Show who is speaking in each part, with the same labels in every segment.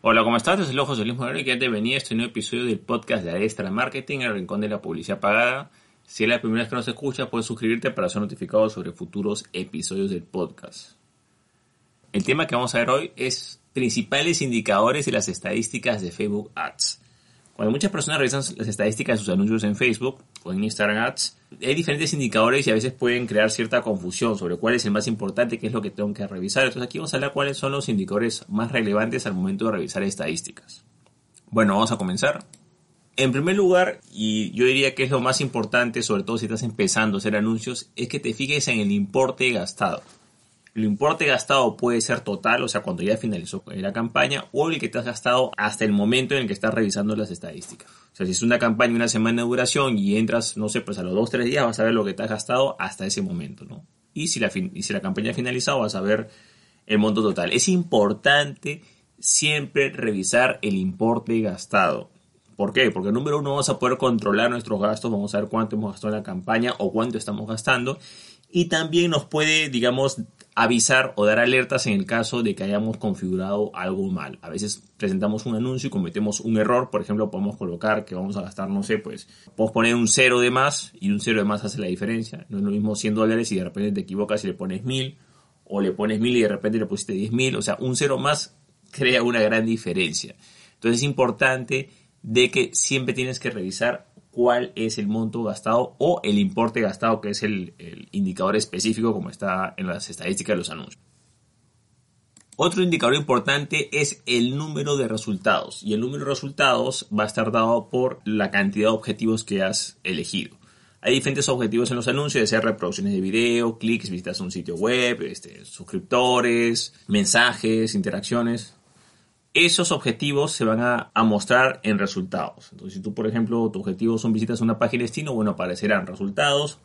Speaker 1: Hola, ¿cómo estás? Es el Ojo Luis Moreno y que te este nuevo episodio del podcast de Extra Marketing, el rincón de la publicidad pagada. Si es la primera vez que nos escuchas, puedes suscribirte para ser notificado sobre futuros episodios del podcast. El tema que vamos a ver hoy es principales indicadores de las estadísticas de Facebook Ads. Cuando muchas personas revisan las estadísticas de sus anuncios en Facebook o en Instagram Ads, hay diferentes indicadores y a veces pueden crear cierta confusión sobre cuál es el más importante, qué es lo que tengo que revisar. Entonces aquí vamos a hablar cuáles son los indicadores más relevantes al momento de revisar estadísticas. Bueno, vamos a comenzar. En primer lugar, y yo diría que es lo más importante, sobre todo si estás empezando a hacer anuncios, es que te fijes en el importe gastado. El importe gastado puede ser total, o sea, cuando ya finalizó la campaña, o el que te has gastado hasta el momento en el que estás revisando las estadísticas. O sea, si es una campaña de una semana de duración y entras, no sé, pues a los 2 tres días vas a ver lo que te has gastado hasta ese momento, ¿no? Y si la, y si la campaña ha finalizado vas a ver el monto total. Es importante siempre revisar el importe gastado. ¿Por qué? Porque número uno vamos a poder controlar nuestros gastos, vamos a ver cuánto hemos gastado en la campaña o cuánto estamos gastando. Y también nos puede, digamos, avisar o dar alertas en el caso de que hayamos configurado algo mal. A veces presentamos un anuncio y cometemos un error, por ejemplo, podemos colocar que vamos a gastar, no sé, pues, podemos poner un cero de más y un cero de más hace la diferencia. No es lo mismo 100 dólares y de repente te equivocas y le pones 1000 o le pones 1000 y de repente le pusiste 10.000, o sea, un cero más crea una gran diferencia. Entonces es importante de que siempre tienes que revisar cuál es el monto gastado o el importe gastado, que es el, indicador específico como está en las estadísticas de los anuncios. Otro indicador importante es el número de resultados y el número de resultados va a estar dado por la cantidad de objetivos que has elegido. Hay diferentes objetivos en los anuncios, reproducciones de video, clics, visitas a un sitio web, este, suscriptores, mensajes, interacciones esos objetivos se van a, mostrar en resultados. Entonces, si tú, por ejemplo, tu objetivo son visitas a una página destino, bueno, aparecerán resultados.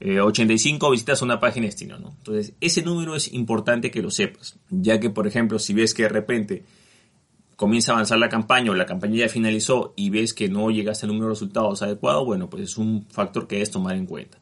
Speaker 1: 85 eh, visitas a una página destino, ¿no? Entonces, ese número es importante que lo sepas, ya que, por ejemplo, si ves que de repente comienza a avanzar la campaña o la campaña ya finalizó y ves que no llegaste al número de resultados adecuado, bueno, pues es un factor que debes tomar en cuenta.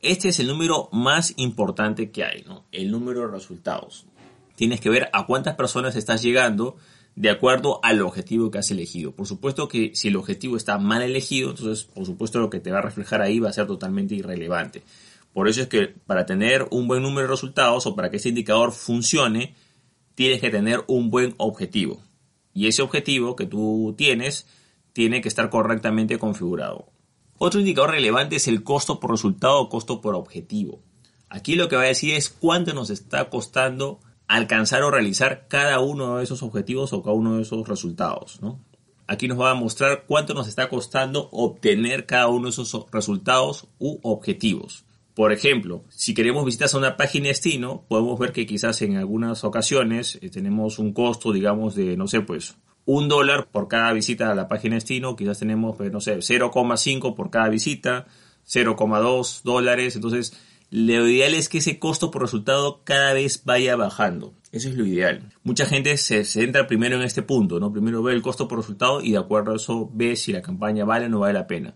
Speaker 1: Este es el número más importante que hay, ¿no? El número de resultados. Tienes que ver a cuántas personas estás llegando de acuerdo al objetivo que has elegido. Por supuesto que si el objetivo está mal elegido, entonces por supuesto lo que te va a reflejar ahí va a ser totalmente irrelevante. Por eso es que para tener un buen número de resultados o para que ese indicador funcione, tienes que tener un buen objetivo. Y ese objetivo que tú tienes tiene que estar correctamente configurado. Otro indicador relevante es el costo por resultado o costo por objetivo. Aquí lo que va a decir es cuánto nos está costando alcanzar o realizar cada uno de esos objetivos o cada uno de esos resultados. ¿no? Aquí nos va a mostrar cuánto nos está costando obtener cada uno de esos resultados u objetivos. Por ejemplo, si queremos visitas a una página destino, podemos ver que quizás en algunas ocasiones eh, tenemos un costo, digamos, de, no sé, pues un dólar por cada visita a la página destino, quizás tenemos, pues, no sé, 0,5 por cada visita, 0,2 dólares, entonces lo ideal es que ese costo por resultado cada vez vaya bajando. Eso es lo ideal. Mucha gente se centra primero en este punto, ¿no? Primero ve el costo por resultado y de acuerdo a eso ve si la campaña vale o no vale la pena.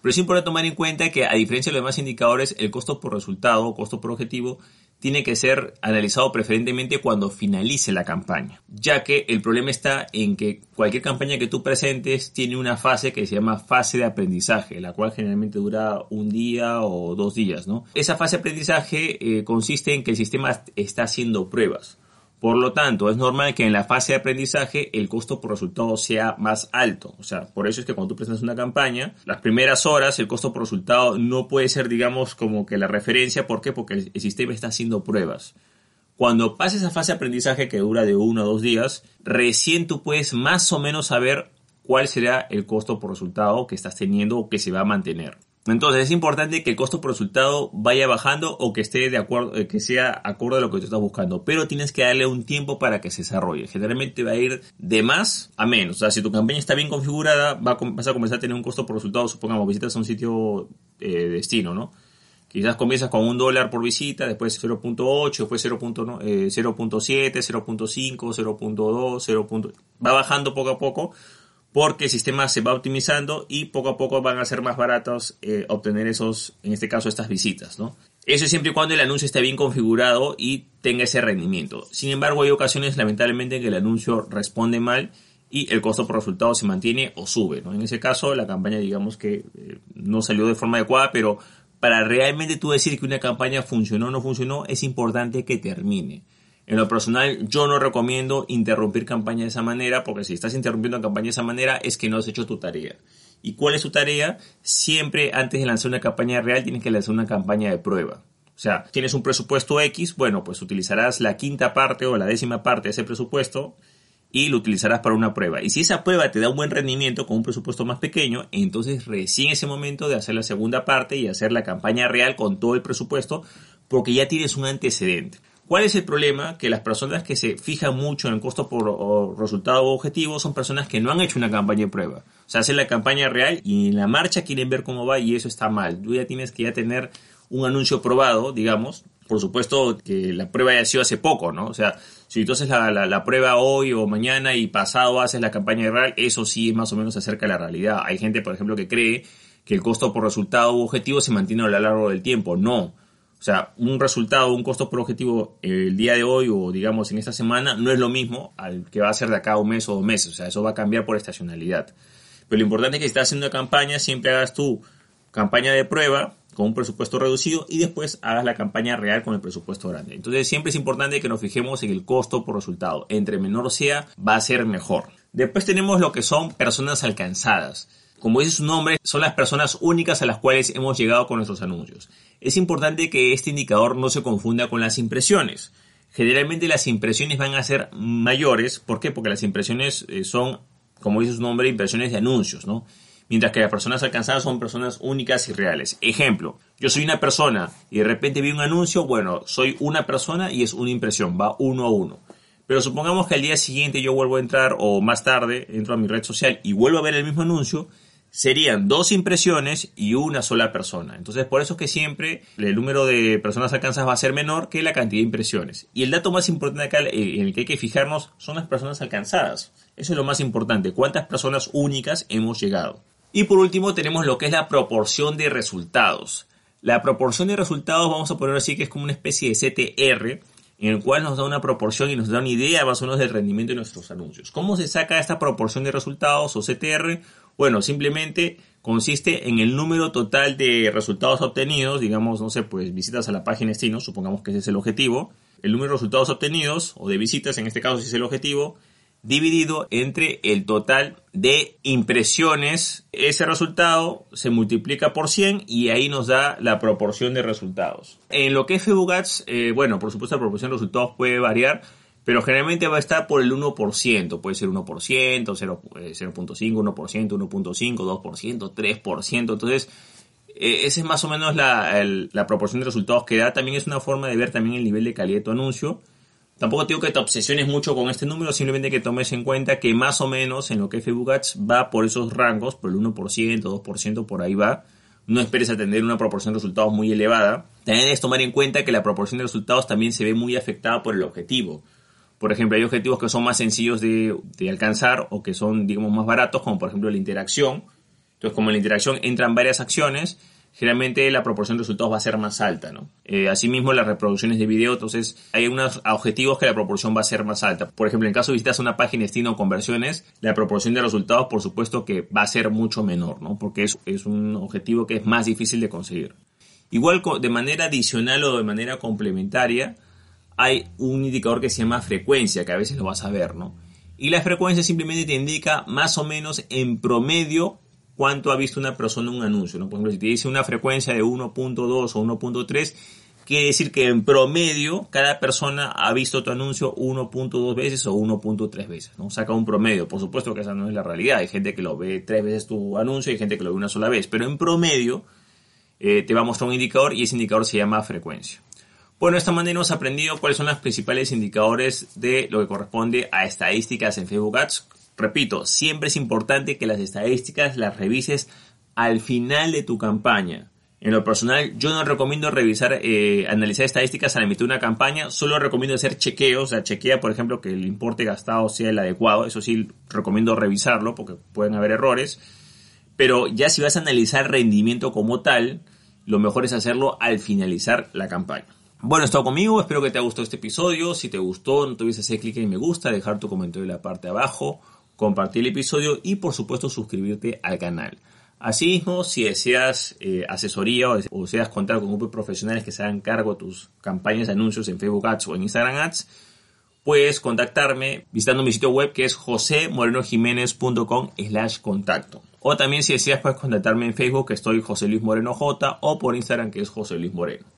Speaker 1: Pero es importante tomar en cuenta que a diferencia de los demás indicadores, el costo por resultado costo por objetivo tiene que ser analizado preferentemente cuando finalice la campaña, ya que el problema está en que cualquier campaña que tú presentes tiene una fase que se llama fase de aprendizaje, la cual generalmente dura un día o dos días, ¿no? Esa fase de aprendizaje eh, consiste en que el sistema está haciendo pruebas. Por lo tanto, es normal que en la fase de aprendizaje el costo por resultado sea más alto. O sea, por eso es que cuando tú presentas una campaña, las primeras horas el costo por resultado no puede ser, digamos, como que la referencia. ¿Por qué? Porque el, sistema está haciendo pruebas. Cuando pasa esa fase de aprendizaje que dura de uno a dos días, recién tú puedes más o menos saber cuál será el costo por resultado que estás teniendo o que se va a mantener. Entonces es importante que el costo por resultado vaya bajando o que esté de acuerdo, eh, que sea acorde a lo que tú estás buscando, pero tienes que darle un tiempo para que se desarrolle. Generalmente va a ir de más a menos. O sea, si tu campaña está bien configurada, vas a comenzar a tener un costo por resultado, supongamos, visitas a un sitio eh, destino, ¿no? Quizás comienzas con un dólar por visita, después 0.8, después 0.7, 0.5, 0.2, 0. Va bajando poco a poco porque el sistema se va optimizando y poco a poco van a ser más baratos eh, obtener esos, en este caso, estas visitas, ¿no? Eso es siempre y cuando el anuncio esté bien configurado y tenga ese rendimiento. Sin embargo, hay ocasiones lamentablemente en que el anuncio responde mal y el costo por resultado se mantiene o sube. En ese caso, la campaña digamos que eh, no salió de forma adecuada, pero para realmente tú decir que una campaña funcionó o no funcionó, es importante que termine. En lo personal, yo no recomiendo interrumpir campaña de esa manera, porque si estás interrumpiendo campaña de esa manera, es que no has hecho tu tarea. ¿Y cuál es tu tarea? Siempre antes de lanzar una campaña real, tienes que lanzar una campaña de prueba. O sea, tienes un presupuesto X, bueno, pues utilizarás la quinta parte o la décima parte de ese presupuesto y lo utilizarás para una prueba. Y si esa prueba te da un buen rendimiento con un presupuesto más pequeño, entonces recién ese momento de hacer la segunda parte y hacer la campaña real con todo el presupuesto, porque ya tienes un antecedente. ¿Cuál es el problema? Que las personas que se fijan mucho en el costo por resultado objetivo son personas que no han hecho una campaña de prueba. O sea, hacen la campaña real y en la marcha quieren ver cómo va y eso está mal. Tú ya tienes que ya tener un anuncio probado, digamos. Por supuesto que la prueba haya sido hace poco, ¿no? O sea, si tú haces la, la, prueba hoy o mañana y pasado haces la campaña real, eso sí es más o menos acerca de la realidad. Hay gente, por ejemplo, que cree que el costo por resultado objetivo se mantiene a lo largo del tiempo. No. O sea, un resultado, un costo por objetivo el día de hoy o digamos en esta semana no es lo mismo al que va a ser de acá un mes o dos meses. O sea, eso va a cambiar por estacionalidad. Pero lo importante es que si estás haciendo una campaña, siempre hagas tu campaña de prueba con un presupuesto reducido y después hagas la campaña real con el presupuesto grande. Entonces siempre es importante que nos fijemos en el costo por resultado. Entre menor sea, va a ser mejor. Después tenemos lo que son personas alcanzadas. Como dice su nombre, son las personas únicas a las cuales hemos llegado con nuestros anuncios es importante que este indicador no se confunda con las impresiones. Generalmente las impresiones van a ser mayores. ¿Por qué? Porque las impresiones eh, son, como dice su nombre, impresiones de anuncios, ¿no? Mientras que las personas alcanzadas son personas únicas y reales. Ejemplo, yo soy una persona y de repente vi un anuncio, bueno, soy una persona y es una impresión, va uno a uno. Pero supongamos que al día siguiente yo vuelvo a entrar o más tarde entro a mi red social y vuelvo a ver el mismo anuncio, serían dos impresiones y una sola persona. Entonces, por eso es que siempre el número de personas alcanzadas va a ser menor que la cantidad de impresiones. Y el dato más importante acá en el que hay que fijarnos son las personas alcanzadas. Eso es lo más importante. ¿Cuántas personas únicas hemos llegado? Y por último tenemos lo que es la proporción de resultados. La proporción de resultados vamos a poner así que es como una especie de CTR en el cual nos da una proporción y nos da una idea más o menos del rendimiento de nuestros anuncios. ¿Cómo se saca esta proporción de resultados o CTR? Bueno, simplemente consiste en el número total de resultados obtenidos, digamos, no sé, pues visitas a la página destino, supongamos que ese es el objetivo, el número de resultados obtenidos o de visitas, en este caso si es el objetivo, dividido entre el total de impresiones. Ese resultado se multiplica por 100 y ahí nos da la proporción de resultados. En lo que es Facebook eh, bueno, por supuesto la proporción de resultados puede variar, pero generalmente va a estar por el 1%, puede ser 1%, 0.5, 1%, 1.5, 2%, 3%, entonces eh, esa es más o menos la, la, proporción de resultados que da, también es una forma de ver también el nivel de calidad de tu anuncio. Tampoco digo que te obsesiones mucho con este número, simplemente que tomes en cuenta que más o menos en lo que es Facebook Ads va por esos rangos, por el 1%, 2%, por ahí va. No esperes a tener una proporción de resultados muy elevada. También debes tomar en cuenta que la proporción de resultados también se ve muy afectada por el objetivo. Por ejemplo, hay objetivos que son más sencillos de, alcanzar o que son, digamos, más baratos, como por ejemplo la interacción. Entonces, como la interacción entran varias acciones, generalmente la proporción de resultados va a ser más alta, ¿no? Eh, asimismo, las reproducciones de video, entonces hay unos objetivos que la proporción va a ser más alta. Por ejemplo, en caso de visitas una página destino o conversiones, la proporción de resultados, por supuesto, que va a ser mucho menor, ¿no? Porque es, es un objetivo que es más difícil de conseguir. Igual, de manera adicional o de manera complementaria, hay un indicador que se llama frecuencia, que a veces lo vas a ver, ¿no? Y la frecuencia simplemente te indica más o menos en promedio cuánto ha visto una persona un anuncio, ¿no? Por ejemplo, si te dice una frecuencia de 1.2 o 1.3, quiere decir que en promedio cada persona ha visto tu anuncio 1.2 veces o 1.3 veces, ¿no? Saca un promedio. Por supuesto que esa no es la realidad. Hay gente que lo ve tres veces tu anuncio y gente que lo ve una sola vez. Pero en promedio eh, te va a mostrar un indicador y ese indicador se llama frecuencia. Bueno, de esta manera hemos aprendido cuáles son los principales indicadores de lo que corresponde a estadísticas en Facebook Ads. Repito, siempre es importante que las estadísticas las revises al final de tu campaña. En lo personal, yo no recomiendo revisar, eh, analizar estadísticas al emitir una campaña, solo recomiendo hacer chequeos, o sea, chequea, por ejemplo, que el importe gastado sea el adecuado, eso sí, recomiendo revisarlo porque pueden haber errores, pero ya si vas a analizar rendimiento como tal, lo mejor es hacerlo al finalizar la campaña. Bueno, estado conmigo, espero que te haya gustado este episodio. Si te gustó, no te olvides hacer clic en me gusta, dejar tu comentario en la parte de abajo, compartir el episodio y por supuesto suscribirte al canal. Asimismo, si deseas eh, asesoría o deseas contar con grupos profesionales que se hagan cargo de tus campañas de anuncios en Facebook Ads o en Instagram Ads, puedes contactarme visitando mi sitio web que es josemorenojiménez.com slash contacto. O también si deseas puedes contactarme en Facebook que estoy José Luis Moreno J o por Instagram que es José Luis Moreno.